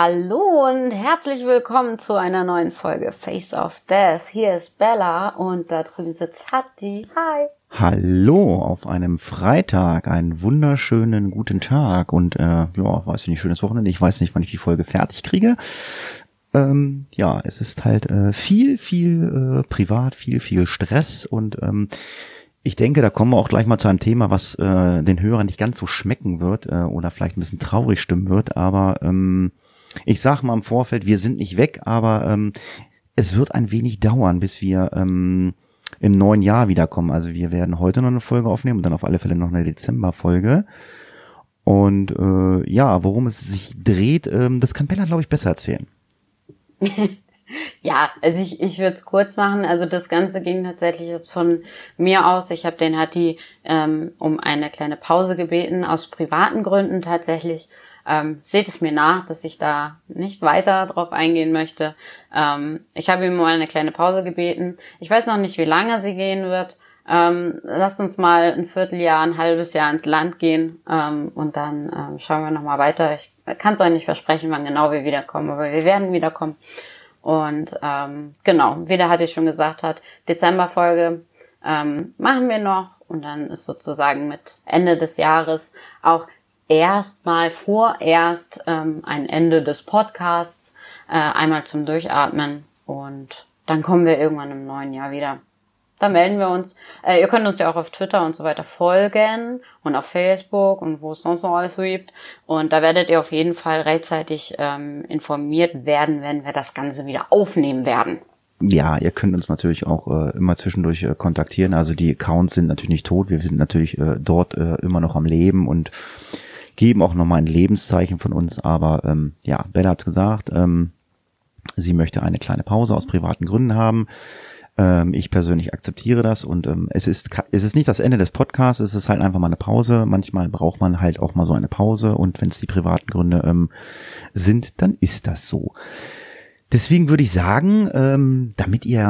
Hallo und herzlich willkommen zu einer neuen Folge Face of Death. Hier ist Bella und da drüben sitzt Hatti. Hi. Hallo auf einem Freitag, einen wunderschönen guten Tag und äh, ja, weiß ich nicht, schönes Wochenende. Ich weiß nicht, wann ich die Folge fertig kriege. Ähm, ja, es ist halt äh, viel, viel äh, privat, viel, viel Stress und ähm, ich denke, da kommen wir auch gleich mal zu einem Thema, was äh, den Hörern nicht ganz so schmecken wird äh, oder vielleicht ein bisschen traurig stimmen wird, aber ähm, ich sag mal im Vorfeld, wir sind nicht weg, aber ähm, es wird ein wenig dauern, bis wir ähm, im neuen Jahr wiederkommen. Also wir werden heute noch eine Folge aufnehmen und dann auf alle Fälle noch eine Dezemberfolge. Und äh, ja, worum es sich dreht, ähm, das kann Bella, glaube ich, besser erzählen. Ja, also ich, ich würde es kurz machen. Also das Ganze ging tatsächlich jetzt von mir aus. Ich habe den Hatti ähm, um eine kleine Pause gebeten, aus privaten Gründen tatsächlich. Ähm, seht es mir nach, dass ich da nicht weiter drauf eingehen möchte. Ähm, ich habe ihm um eine kleine Pause gebeten. Ich weiß noch nicht, wie lange sie gehen wird. Ähm, lasst uns mal ein Vierteljahr, ein halbes Jahr ins Land gehen ähm, und dann ähm, schauen wir nochmal weiter. Ich kann es euch nicht versprechen, wann genau wir wiederkommen, aber wir werden wiederkommen. Und ähm, genau, wie der hatte ich schon gesagt hat, Dezemberfolge ähm, machen wir noch und dann ist sozusagen mit Ende des Jahres auch erstmal vorerst ähm, ein Ende des Podcasts, äh, einmal zum Durchatmen und dann kommen wir irgendwann im neuen Jahr wieder. Da melden wir uns. Äh, ihr könnt uns ja auch auf Twitter und so weiter folgen und auf Facebook und wo es sonst noch alles so gibt. Und da werdet ihr auf jeden Fall rechtzeitig ähm, informiert werden, wenn wir das Ganze wieder aufnehmen werden. Ja, ihr könnt uns natürlich auch äh, immer zwischendurch äh, kontaktieren. Also die Accounts sind natürlich nicht tot. Wir sind natürlich äh, dort äh, immer noch am Leben und geben auch nochmal ein Lebenszeichen von uns. Aber ähm, ja, Bella hat gesagt, ähm, sie möchte eine kleine Pause aus privaten Gründen haben. Ähm, ich persönlich akzeptiere das und ähm, es ist es ist nicht das Ende des Podcasts, es ist halt einfach mal eine Pause. Manchmal braucht man halt auch mal so eine Pause und wenn es die privaten Gründe ähm, sind, dann ist das so. Deswegen würde ich sagen, ähm, damit ihr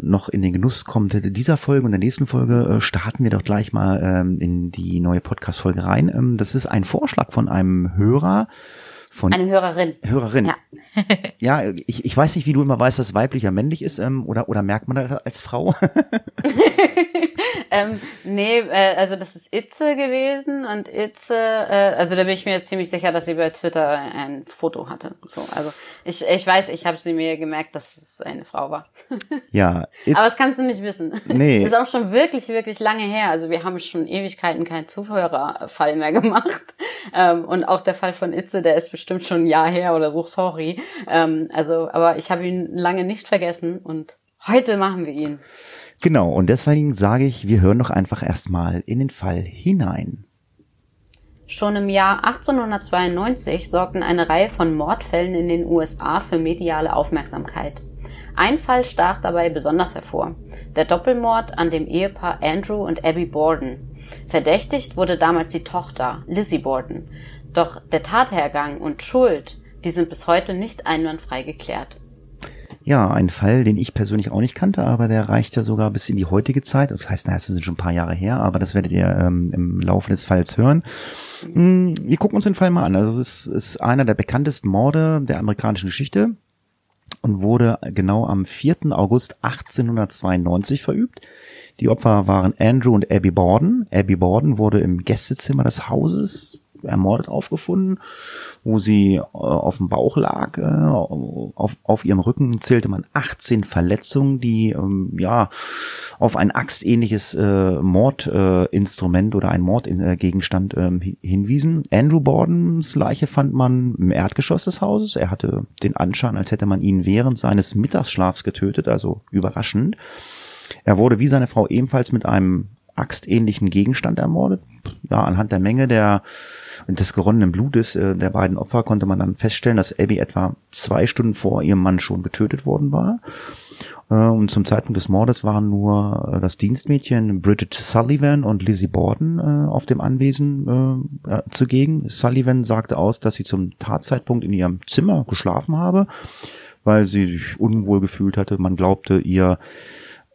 äh, noch in den Genuss kommt dieser Folge und der nächsten Folge, äh, starten wir doch gleich mal ähm, in die neue Podcast-Folge rein. Ähm, das ist ein Vorschlag von einem Hörer. Von Eine Hörerin. Hörerin. Ja. ja, ich, ich weiß nicht, wie du immer weißt, dass weiblicher männlich ist, ähm, oder, oder merkt man das als Frau? ähm, nee, äh, also das ist Itze gewesen und Itze, äh, also da bin ich mir ziemlich sicher, dass sie bei Twitter ein Foto hatte. So, also ich, ich weiß, ich habe sie mir gemerkt, dass es eine Frau war. ja. It's, Aber das kannst du nicht wissen. Nee. Das ist auch schon wirklich, wirklich lange her. Also wir haben schon Ewigkeiten keinen Zuhörerfall mehr gemacht. Ähm, und auch der Fall von Itze, der ist bestimmt schon ein Jahr her oder so, sorry. Ähm, also, aber ich habe ihn lange nicht vergessen und heute machen wir ihn. Genau, und deswegen sage ich, wir hören doch einfach erstmal in den Fall hinein. Schon im Jahr 1892 sorgten eine Reihe von Mordfällen in den USA für mediale Aufmerksamkeit. Ein Fall stach dabei besonders hervor. Der Doppelmord an dem Ehepaar Andrew und Abby Borden. Verdächtigt wurde damals die Tochter, Lizzie Borden. Doch der Tathergang und Schuld, die sind bis heute nicht einwandfrei geklärt. Ja, ein Fall, den ich persönlich auch nicht kannte, aber der reicht ja sogar bis in die heutige Zeit. Das heißt, na, das sind schon ein paar Jahre her, aber das werdet ihr ähm, im Laufe des Falls hören. Hm, wir gucken uns den Fall mal an. Also es ist einer der bekanntesten Morde der amerikanischen Geschichte und wurde genau am 4. August 1892 verübt. Die Opfer waren Andrew und Abby Borden. Abby Borden wurde im Gästezimmer des Hauses ermordet aufgefunden, wo sie äh, auf dem Bauch lag. Äh, auf, auf ihrem Rücken zählte man 18 Verletzungen, die ähm, ja auf ein axtähnliches äh, Mordinstrument äh, oder ein Mordgegenstand äh, hinwiesen. Andrew Bordens Leiche fand man im Erdgeschoss des Hauses. Er hatte den Anschein, als hätte man ihn während seines Mittagsschlafs getötet, also überraschend. Er wurde wie seine Frau ebenfalls mit einem axtähnlichen Gegenstand ermordet. Ja, anhand der Menge der des geronnenen Blutes äh, der beiden Opfer konnte man dann feststellen, dass Abby etwa zwei Stunden vor ihrem Mann schon getötet worden war. Äh, und zum Zeitpunkt des Mordes waren nur äh, das Dienstmädchen Bridget Sullivan und Lizzie Borden äh, auf dem Anwesen äh, zugegen. Sullivan sagte aus, dass sie zum Tatzeitpunkt in ihrem Zimmer geschlafen habe, weil sie sich unwohl gefühlt hatte. Man glaubte ihr äh,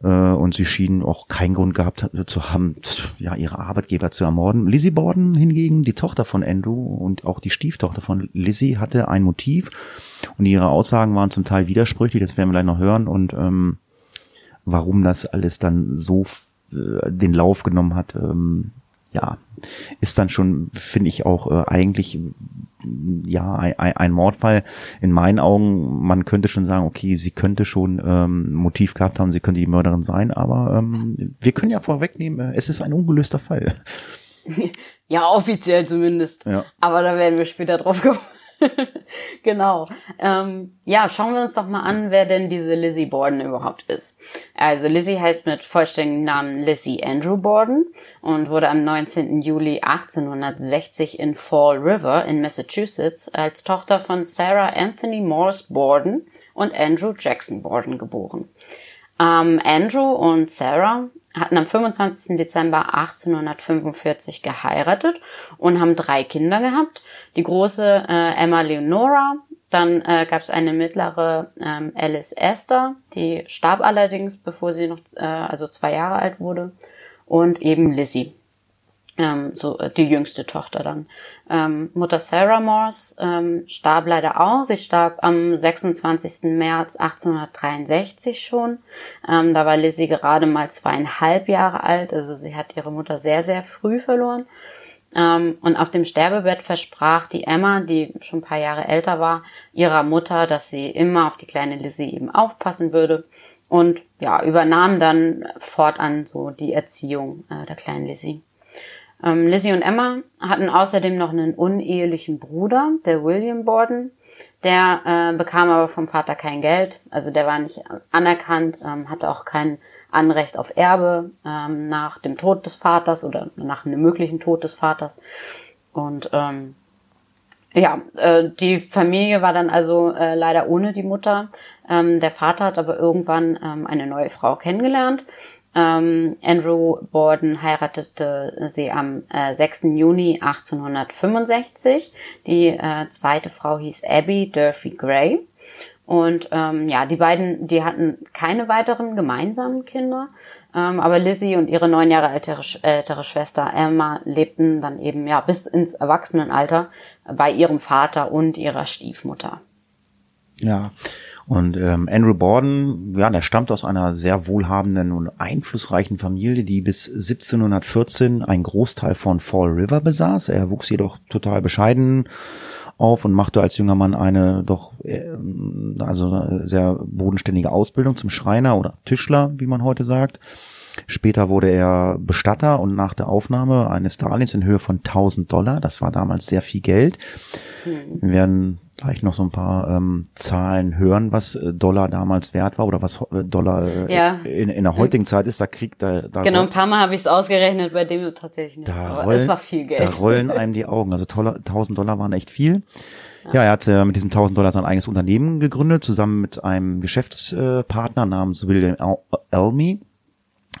und sie schienen auch keinen Grund gehabt zu haben, ja, ihre Arbeitgeber zu ermorden. Lizzie Borden hingegen, die Tochter von Andrew und auch die Stieftochter von Lizzie, hatte ein Motiv und ihre Aussagen waren zum Teil widersprüchlich, das werden wir gleich noch hören und ähm, warum das alles dann so äh, den Lauf genommen hat, ähm, ja, ist dann schon, finde ich auch äh, eigentlich ja ein, ein Mordfall. In meinen Augen, man könnte schon sagen, okay, sie könnte schon ähm, Motiv gehabt haben, sie könnte die Mörderin sein, aber ähm, wir können ja vorwegnehmen, äh, es ist ein ungelöster Fall. Ja, offiziell zumindest. Ja. Aber da werden wir später drauf kommen. genau. Ähm, ja, schauen wir uns doch mal an, wer denn diese Lizzie Borden überhaupt ist. Also Lizzie heißt mit vollständigem Namen Lizzie Andrew Borden und wurde am 19. Juli 1860 in Fall River in Massachusetts als Tochter von Sarah Anthony Morse Borden und Andrew Jackson Borden geboren. Ähm, Andrew und Sarah hatten am 25. Dezember 1845 geheiratet und haben drei Kinder gehabt. Die große äh, Emma Leonora, dann äh, gab es eine mittlere ähm, Alice Esther, die starb allerdings, bevor sie noch äh, also zwei Jahre alt wurde, und eben Lizzie ähm, so äh, die jüngste Tochter dann. Ähm, Mutter Sarah Morse ähm, starb leider auch. Sie starb am 26. März 1863 schon. Ähm, da war Lizzie gerade mal zweieinhalb Jahre alt. Also sie hat ihre Mutter sehr, sehr früh verloren. Ähm, und auf dem Sterbebett versprach die Emma, die schon ein paar Jahre älter war, ihrer Mutter, dass sie immer auf die kleine Lizzie eben aufpassen würde und ja, übernahm dann fortan so die Erziehung äh, der kleinen Lizzie. Ähm, Lizzie und Emma hatten außerdem noch einen unehelichen Bruder, der William Borden. Der äh, bekam aber vom Vater kein Geld, also der war nicht anerkannt, ähm, hatte auch kein Anrecht auf Erbe ähm, nach dem Tod des Vaters oder nach einem möglichen Tod des Vaters. Und ähm, ja, äh, die Familie war dann also äh, leider ohne die Mutter. Ähm, der Vater hat aber irgendwann ähm, eine neue Frau kennengelernt ähm, Andrew Borden heiratete sie am äh, 6. Juni 1865. Die äh, zweite Frau hieß Abby Durfee Gray. Und ähm, ja, die beiden, die hatten keine weiteren gemeinsamen Kinder. Ähm, aber Lizzie und ihre neun Jahre ältere, ältere Schwester Emma lebten dann eben ja bis ins Erwachsenenalter bei ihrem Vater und ihrer Stiefmutter. Ja, und ähm, Andrew Borden, ja, der stammt aus einer sehr wohlhabenden und einflussreichen Familie, die bis 1714 einen Großteil von Fall River besaß. Er wuchs jedoch total bescheiden auf und machte als junger Mann eine doch äh, also sehr bodenständige Ausbildung zum Schreiner oder Tischler, wie man heute sagt. Später wurde er Bestatter und nach der Aufnahme eines Darlehens in Höhe von 1000 Dollar, das war damals sehr viel Geld. Hm. Werden gleich noch so ein paar ähm, Zahlen hören, was äh, Dollar damals wert war oder was äh, Dollar äh, ja. in, in der heutigen Zeit ist. Da kriegt da, da genau ein paar Mal habe ich es ausgerechnet, bei dem tatsächlich nicht. Da rollen, es war viel Geld. Da rollen einem die Augen. Also 1000 Dollar waren echt viel. Ja, ja er hat äh, mit diesen 1000 Dollar sein eigenes Unternehmen gegründet, zusammen mit einem Geschäftspartner namens William Elmy. Äh,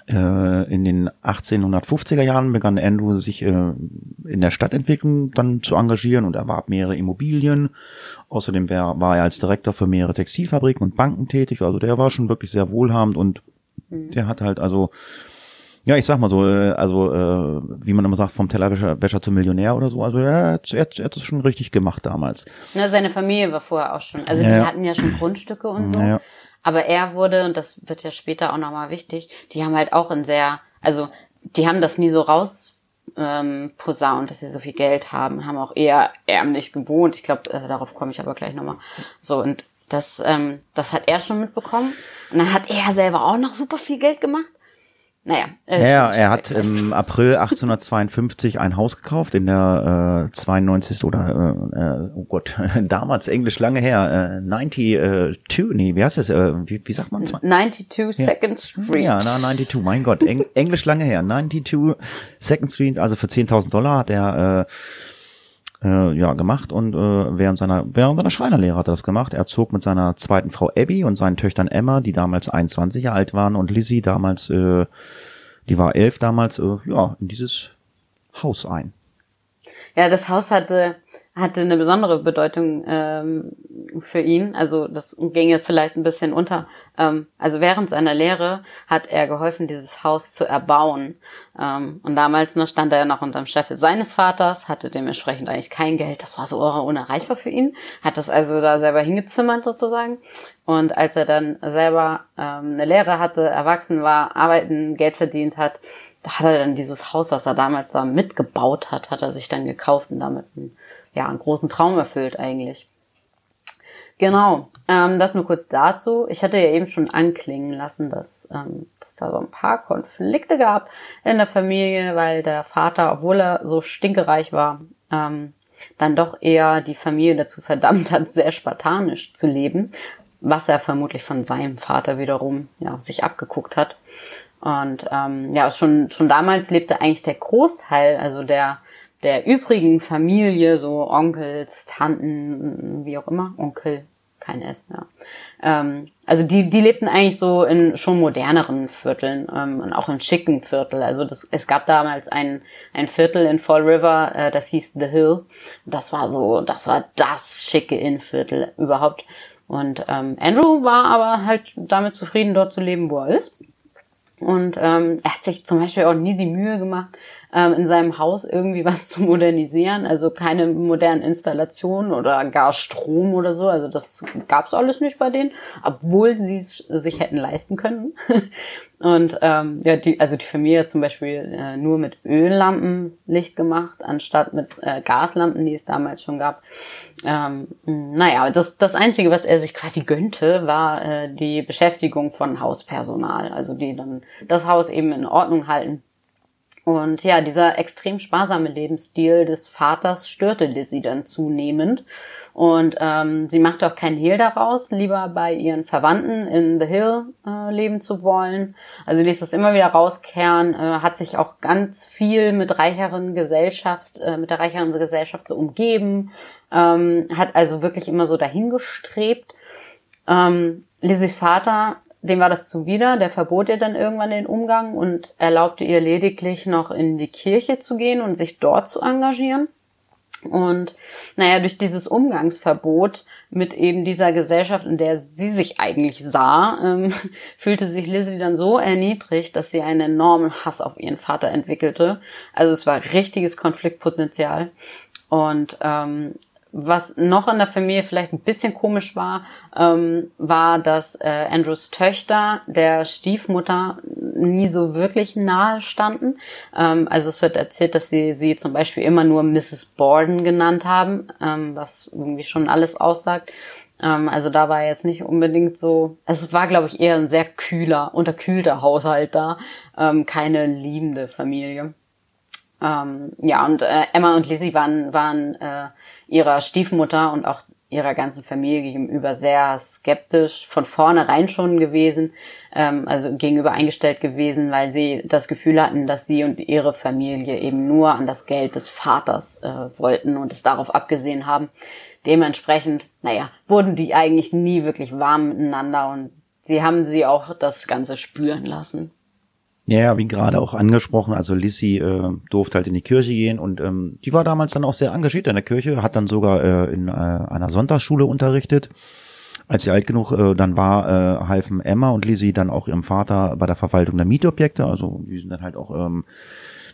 in den 1850er Jahren begann Andrew sich äh, in der Stadtentwicklung dann zu engagieren und erwarb mehrere Immobilien. Außerdem war er als Direktor für mehrere Textilfabriken und Banken tätig. Also der war schon wirklich sehr wohlhabend und mhm. der hat halt also ja, ich sag mal so, äh, also äh, wie man immer sagt, vom Tellerwäscher zum Millionär oder so. Also er hat, er, hat, er hat das schon richtig gemacht damals. Na, seine Familie war vorher auch schon. Also ja, die hatten ja schon Grundstücke und so. Ja, aber er wurde, und das wird ja später auch nochmal wichtig, die haben halt auch ein sehr, also die haben das nie so raus ähm, posaunt, dass sie so viel Geld haben, haben auch eher ärmlich gewohnt. Ich glaube, äh, darauf komme ich aber gleich nochmal. So, und das, ähm, das hat er schon mitbekommen. Und dann hat er selber auch noch super viel Geld gemacht. Naja. Äh, ja, er hat im April 1852 ein Haus gekauft in der äh, 92. oder äh, äh, oh Gott, damals Englisch lange her, äh, 92, nee, wie heißt das? Äh, wie, wie sagt man? 92 ja. Second Street. Ja, na, 92, mein Gott, Eng Englisch lange her, 92 Second Street, also für 10.000 Dollar hat er äh, äh, ja gemacht und äh, während seiner während seiner Schreinerlehre hat er das gemacht. Er zog mit seiner zweiten Frau Abby und seinen Töchtern Emma, die damals 21 Jahre alt waren, und Lizzie damals äh, die war elf damals, äh, ja, in dieses Haus ein. Ja, das Haus hatte hatte eine besondere Bedeutung ähm, für ihn. Also das ging jetzt vielleicht ein bisschen unter. Ähm, also während seiner Lehre hat er geholfen, dieses Haus zu erbauen. Ähm, und damals ne, stand er noch unter dem Chef seines Vaters, hatte dementsprechend eigentlich kein Geld. Das war so unerreichbar für ihn. Hat das also da selber hingezimmert sozusagen. Und als er dann selber ähm, eine Lehre hatte, erwachsen war, arbeiten, Geld verdient hat, da hat er dann dieses Haus, was er damals da mitgebaut hat, hat er sich dann gekauft und damit einen, ja, einen großen Traum erfüllt eigentlich. Genau, ähm, das nur kurz dazu. Ich hatte ja eben schon anklingen lassen, dass ähm, dass da so ein paar Konflikte gab in der Familie, weil der Vater, obwohl er so stinkereich war, ähm, dann doch eher die Familie dazu verdammt hat, sehr spartanisch zu leben was er vermutlich von seinem Vater wiederum ja, sich abgeguckt hat. Und ähm, ja, schon, schon damals lebte eigentlich der Großteil, also der, der übrigen Familie, so Onkels, Tanten, wie auch immer, Onkel, kein S mehr. Ähm, also die, die lebten eigentlich so in schon moderneren Vierteln ähm, und auch in schicken Viertel. Also das, es gab damals ein, ein Viertel in Fall River, äh, das hieß The Hill. Das war so, das war das schicke Innenviertel überhaupt. Und ähm, Andrew war aber halt damit zufrieden, dort zu leben, wo er ist. Und ähm, er hat sich zum Beispiel auch nie die Mühe gemacht, ähm, in seinem Haus irgendwie was zu modernisieren. Also keine modernen Installationen oder gar Strom oder so. Also das gab's alles nicht bei denen, obwohl sie es sich hätten leisten können. Und ähm, ja, die, also die Familie hat zum Beispiel äh, nur mit Öllampen Licht gemacht, anstatt mit äh, Gaslampen, die es damals schon gab. Ähm, naja, das, das Einzige, was er sich quasi gönnte, war äh, die Beschäftigung von Hauspersonal, also die dann das Haus eben in Ordnung halten. Und ja, dieser extrem sparsame Lebensstil des Vaters störte Lizzie dann zunehmend. Und ähm, sie machte auch keinen Hehl daraus, lieber bei ihren Verwandten in The Hill äh, leben zu wollen. Also ließ das immer wieder rauskehren, äh, hat sich auch ganz viel mit reicheren Gesellschaft, äh, mit der reicheren Gesellschaft so umgeben, ähm, hat also wirklich immer so dahingestrebt. Ähm, Lizzies Vater dem war das zuwider, der verbot ihr dann irgendwann den Umgang und erlaubte ihr lediglich noch in die Kirche zu gehen und sich dort zu engagieren. Und naja, durch dieses Umgangsverbot mit eben dieser Gesellschaft, in der sie sich eigentlich sah, ähm, fühlte sich Lizzie dann so erniedrigt, dass sie einen enormen Hass auf ihren Vater entwickelte. Also es war richtiges Konfliktpotenzial. Und ähm, was noch in der Familie vielleicht ein bisschen komisch war, ähm, war, dass äh, Andrews Töchter der Stiefmutter nie so wirklich nahe standen. Ähm, also es wird erzählt, dass sie sie zum Beispiel immer nur Mrs. Borden genannt haben, ähm, was irgendwie schon alles aussagt. Ähm, also da war jetzt nicht unbedingt so, es war glaube ich eher ein sehr kühler, unterkühlter Haushalt da, ähm, keine liebende Familie. Ähm, ja, und äh, Emma und Lizzie waren, waren äh, ihrer Stiefmutter und auch ihrer ganzen Familie gegenüber sehr skeptisch von vornherein schon gewesen, ähm, also gegenüber eingestellt gewesen, weil sie das Gefühl hatten, dass sie und ihre Familie eben nur an das Geld des Vaters äh, wollten und es darauf abgesehen haben. Dementsprechend, naja, wurden die eigentlich nie wirklich warm miteinander und sie haben sie auch das Ganze spüren lassen. Ja, wie gerade auch angesprochen, also Lissy äh, durfte halt in die Kirche gehen und ähm, die war damals dann auch sehr engagiert in der Kirche, hat dann sogar äh, in äh, einer Sonntagsschule unterrichtet. Als sie alt genug äh, dann war, äh, halfen Emma und Lizzie dann auch ihrem Vater bei der Verwaltung der Mietobjekte. Also die sind dann halt auch ähm,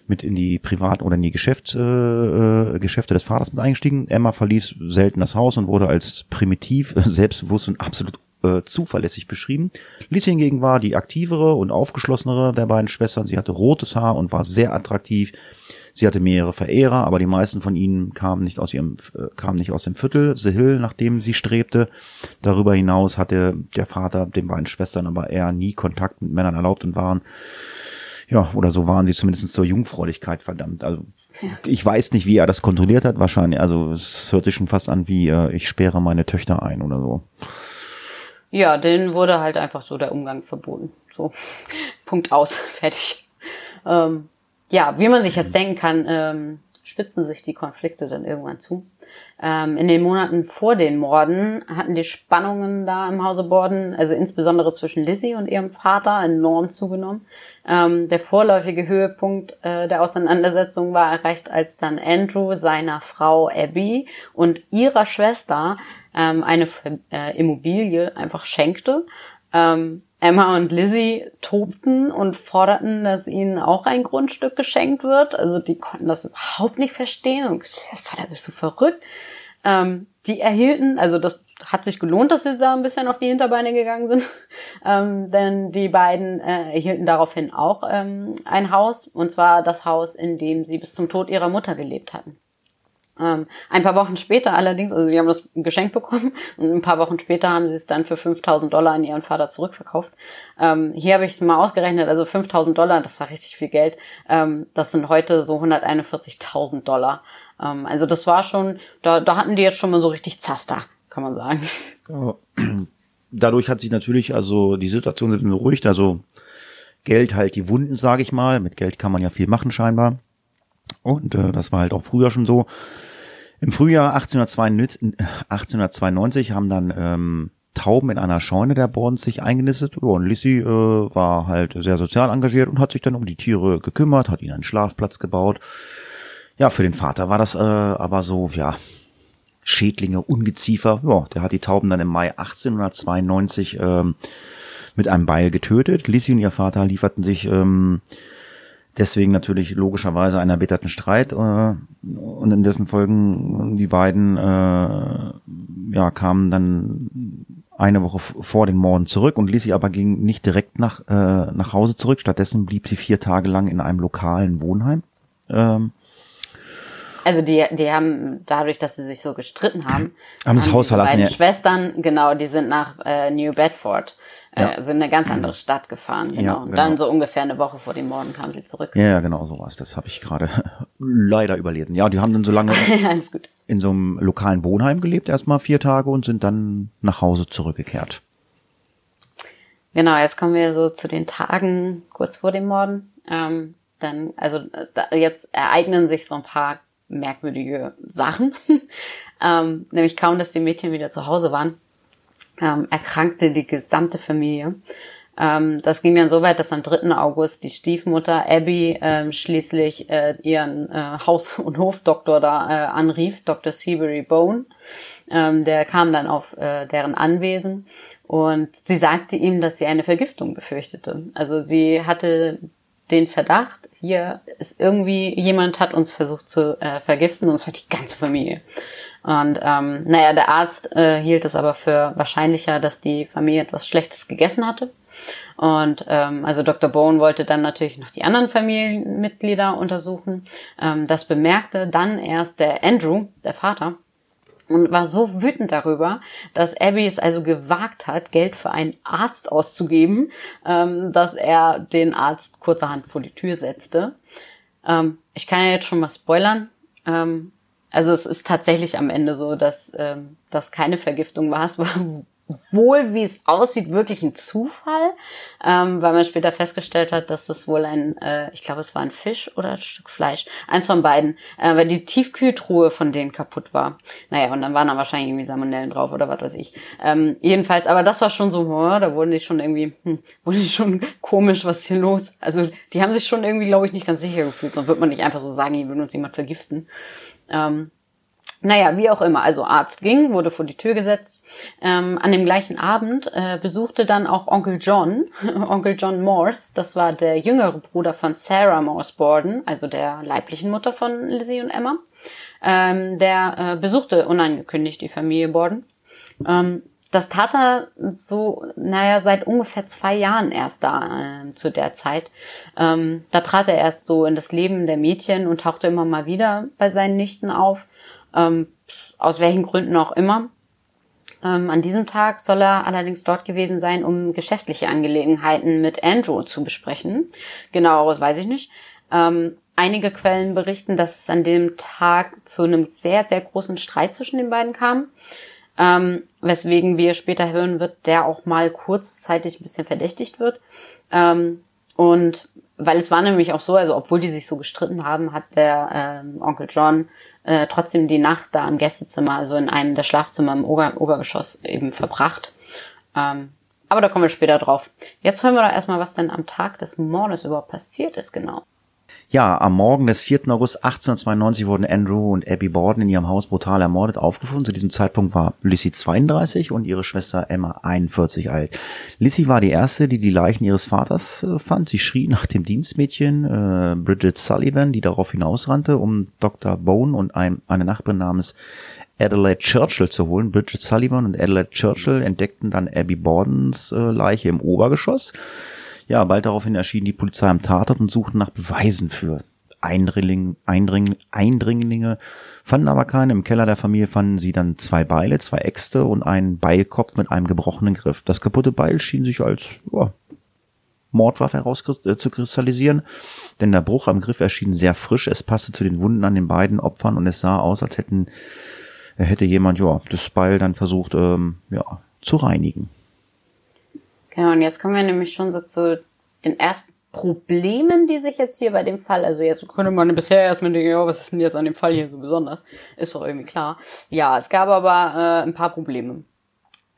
mit in die Privat- oder in die Geschäfts, äh, äh, Geschäfte des Vaters mit eingestiegen. Emma verließ selten das Haus und wurde als primitiv, selbstbewusst und absolut äh, zuverlässig beschrieben. Liz hingegen war die aktivere und aufgeschlossenere der beiden Schwestern. Sie hatte rotes Haar und war sehr attraktiv. Sie hatte mehrere Verehrer, aber die meisten von ihnen kamen nicht aus ihrem, äh, kamen nicht aus dem Viertel, The Hill, nach dem sie strebte. Darüber hinaus hatte der Vater den beiden Schwestern aber eher nie Kontakt mit Männern erlaubt und waren Ja, oder so waren sie zumindest zur Jungfräulichkeit verdammt. Also ich weiß nicht, wie er das kontrolliert hat, wahrscheinlich. Also es hört sich schon fast an wie äh, ich sperre meine Töchter ein oder so. Ja, denen wurde halt einfach so der Umgang verboten. So, Punkt aus, fertig. Ähm, ja, wie man sich jetzt denken kann, ähm, spitzen sich die Konflikte dann irgendwann zu. Ähm, in den Monaten vor den Morden hatten die Spannungen da im Hause Borden, also insbesondere zwischen Lizzie und ihrem Vater, enorm zugenommen. Ähm, der vorläufige Höhepunkt äh, der Auseinandersetzung war erreicht, als dann Andrew seiner Frau Abby und ihrer Schwester ähm, eine äh, Immobilie einfach schenkte. Ähm, Emma und Lizzie tobten und forderten, dass ihnen auch ein Grundstück geschenkt wird. Also die konnten das überhaupt nicht verstehen und gesagt, Vater, bist du verrückt? Ähm, die erhielten, also das hat sich gelohnt, dass sie da ein bisschen auf die Hinterbeine gegangen sind, ähm, denn die beiden äh, erhielten daraufhin auch ähm, ein Haus, und zwar das Haus, in dem sie bis zum Tod ihrer Mutter gelebt hatten. Ähm, ein paar Wochen später allerdings, also sie haben das Geschenk bekommen und ein paar Wochen später haben sie es dann für 5000 Dollar an ihren Vater zurückverkauft. Ähm, hier habe ich es mal ausgerechnet, also 5000 Dollar, das war richtig viel Geld. Ähm, das sind heute so 141.000 Dollar. Ähm, also das war schon, da, da hatten die jetzt schon mal so richtig Zaster, kann man sagen. Dadurch hat sich natürlich also die Situation beruhigt, also Geld halt die Wunden, sage ich mal. Mit Geld kann man ja viel machen scheinbar. Und äh, das war halt auch früher schon so. Im Frühjahr 1892, 1892 haben dann ähm, Tauben in einer Scheune der Bordens sich eingenistet. Und Lissy äh, war halt sehr sozial engagiert und hat sich dann um die Tiere gekümmert, hat ihnen einen Schlafplatz gebaut. Ja, für den Vater war das äh, aber so, ja, Schädlinge, Ungeziefer. Ja, der hat die Tauben dann im Mai 1892 ähm, mit einem Beil getötet. Lissy und ihr Vater lieferten sich ähm, Deswegen natürlich logischerweise einen erbitterten Streit äh, und in dessen Folgen die beiden äh, ja kamen dann eine Woche vor den Morden zurück und ließ sie aber ging nicht direkt nach äh, nach Hause zurück. Stattdessen blieb sie vier Tage lang in einem lokalen Wohnheim. Ähm, also die, die haben dadurch, dass sie sich so gestritten haben, haben das Haus verlassen. Die beiden ja. Schwestern, genau, die sind nach äh, New Bedford ja. also in eine ganz andere Stadt gefahren, genau. Ja, genau. Und dann so ungefähr eine Woche vor dem Morden kamen sie zurück. Ja, genau, so was. Das habe ich gerade leider überlesen. Ja, die haben dann so lange in so einem lokalen Wohnheim gelebt, erstmal vier Tage und sind dann nach Hause zurückgekehrt. Genau, jetzt kommen wir so zu den Tagen kurz vor dem Morden. Ähm, dann, also da, jetzt ereignen sich so ein paar merkwürdige Sachen. ähm, nämlich kaum, dass die Mädchen wieder zu Hause waren, ähm, erkrankte die gesamte Familie. Ähm, das ging dann so weit, dass am 3. August die Stiefmutter Abby ähm, schließlich äh, ihren äh, Haus- und Hofdoktor da äh, anrief, Dr. Seabury Bone. Ähm, der kam dann auf äh, deren Anwesen und sie sagte ihm, dass sie eine Vergiftung befürchtete. Also sie hatte den Verdacht, hier ist irgendwie jemand hat uns versucht zu äh, vergiften und es hat die ganze Familie. Und ähm, naja, der Arzt äh, hielt es aber für wahrscheinlicher, dass die Familie etwas Schlechtes gegessen hatte. Und ähm, also Dr. Bone wollte dann natürlich noch die anderen Familienmitglieder untersuchen. Ähm, das bemerkte dann erst der Andrew, der Vater, und war so wütend darüber, dass Abby es also gewagt hat, Geld für einen Arzt auszugeben, ähm, dass er den Arzt kurzerhand vor die Tür setzte. Ähm, ich kann ja jetzt schon mal spoilern. Ähm, also es ist tatsächlich am Ende so, dass ähm, das keine Vergiftung war. Es war wohl, wie es aussieht, wirklich ein Zufall, ähm, weil man später festgestellt hat, dass das wohl ein, äh, ich glaube, es war ein Fisch oder ein Stück Fleisch, eins von beiden, äh, weil die Tiefkühltruhe von denen kaputt war. Naja, und dann waren da wahrscheinlich irgendwie Salmonellen drauf oder was weiß ich. Ähm, jedenfalls, aber das war schon so, oh, da wurden die schon irgendwie, hm, wurden die schon komisch, was hier los? Also die haben sich schon irgendwie, glaube ich, nicht ganz sicher gefühlt, sonst wird man nicht einfach so sagen, hier will uns jemand vergiften. Ähm, naja, wie auch immer. Also Arzt ging, wurde vor die Tür gesetzt. Ähm, an dem gleichen Abend äh, besuchte dann auch Onkel John, Onkel John Morse. Das war der jüngere Bruder von Sarah Morse Borden, also der leiblichen Mutter von Lizzie und Emma. Ähm, der äh, besuchte unangekündigt die Familie Borden. Ähm, das tat er so, naja, seit ungefähr zwei Jahren erst da äh, zu der Zeit. Ähm, da trat er erst so in das Leben der Mädchen und tauchte immer mal wieder bei seinen Nichten auf, ähm, aus welchen Gründen auch immer. Ähm, an diesem Tag soll er allerdings dort gewesen sein, um geschäftliche Angelegenheiten mit Andrew zu besprechen. Genaueres weiß ich nicht. Ähm, einige Quellen berichten, dass es an dem Tag zu einem sehr, sehr großen Streit zwischen den beiden kam. Ähm, weswegen wir später hören wird, der auch mal kurzzeitig ein bisschen verdächtigt wird. Ähm, und weil es war nämlich auch so, also obwohl die sich so gestritten haben, hat der ähm, Onkel John äh, trotzdem die Nacht da im Gästezimmer, also in einem der Schlafzimmer im Ober Obergeschoss eben verbracht. Ähm, aber da kommen wir später drauf. Jetzt hören wir doch erstmal, was denn am Tag des Mordes überhaupt passiert ist, genau. Ja, am Morgen des 4. August 1892 wurden Andrew und Abby Borden in ihrem Haus brutal ermordet aufgefunden. Zu diesem Zeitpunkt war Lissy 32 und ihre Schwester Emma 41 alt. Lissy war die erste, die die Leichen ihres Vaters äh, fand. Sie schrie nach dem Dienstmädchen äh, Bridget Sullivan, die darauf hinausrannte, um Dr. Bone und ein, eine Nachbarin namens Adelaide Churchill zu holen. Bridget Sullivan und Adelaide Churchill entdeckten dann Abby Bordens äh, Leiche im Obergeschoss. Ja, bald daraufhin erschien die Polizei am Tatort und suchten nach Beweisen für Eindringling, Eindring, Eindringlinge, fanden aber keine. Im Keller der Familie fanden sie dann zwei Beile, zwei Äxte und einen Beilkopf mit einem gebrochenen Griff. Das kaputte Beil schien sich als ja, Mordwaffe herauszukristallisieren, äh, denn der Bruch am Griff erschien sehr frisch. Es passte zu den Wunden an den beiden Opfern und es sah aus, als hätten hätte jemand ja das Beil dann versucht ähm, ja zu reinigen. Genau, und jetzt kommen wir nämlich schon so zu den ersten Problemen, die sich jetzt hier bei dem Fall, also jetzt könnte man bisher erstmal denken, ja, was ist denn jetzt an dem Fall hier so besonders? Ist doch irgendwie klar. Ja, es gab aber äh, ein paar Probleme.